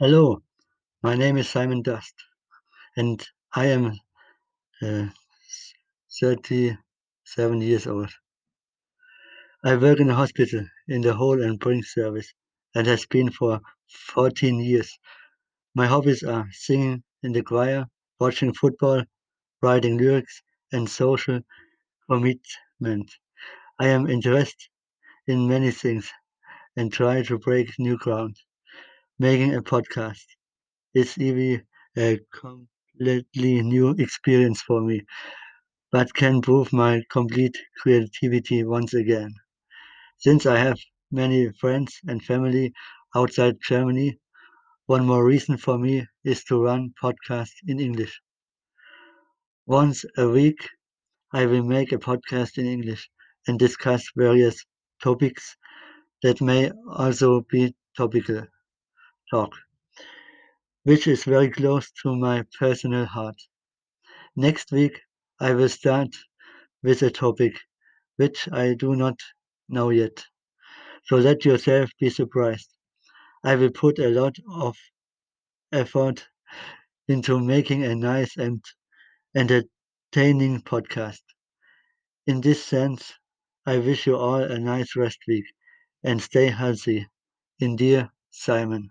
Hello, my name is Simon Dust, and I am uh, 37 years old. I work in a hospital in the Hall and Bring service and has been for 14 years. My hobbies are singing in the choir, watching football, writing lyrics, and social commitment. I am interested in many things and try to break new ground. Making a podcast is even a completely new experience for me, but can prove my complete creativity once again. Since I have many friends and family outside Germany, one more reason for me is to run podcasts in English. Once a week, I will make a podcast in English and discuss various topics that may also be topical talk, which is very close to my personal heart. Next week, I will start with a topic which I do not know yet. So let yourself be surprised. I will put a lot of effort into making a nice and entertaining podcast. In this sense, I wish you all a nice rest week and stay healthy. In dear Simon.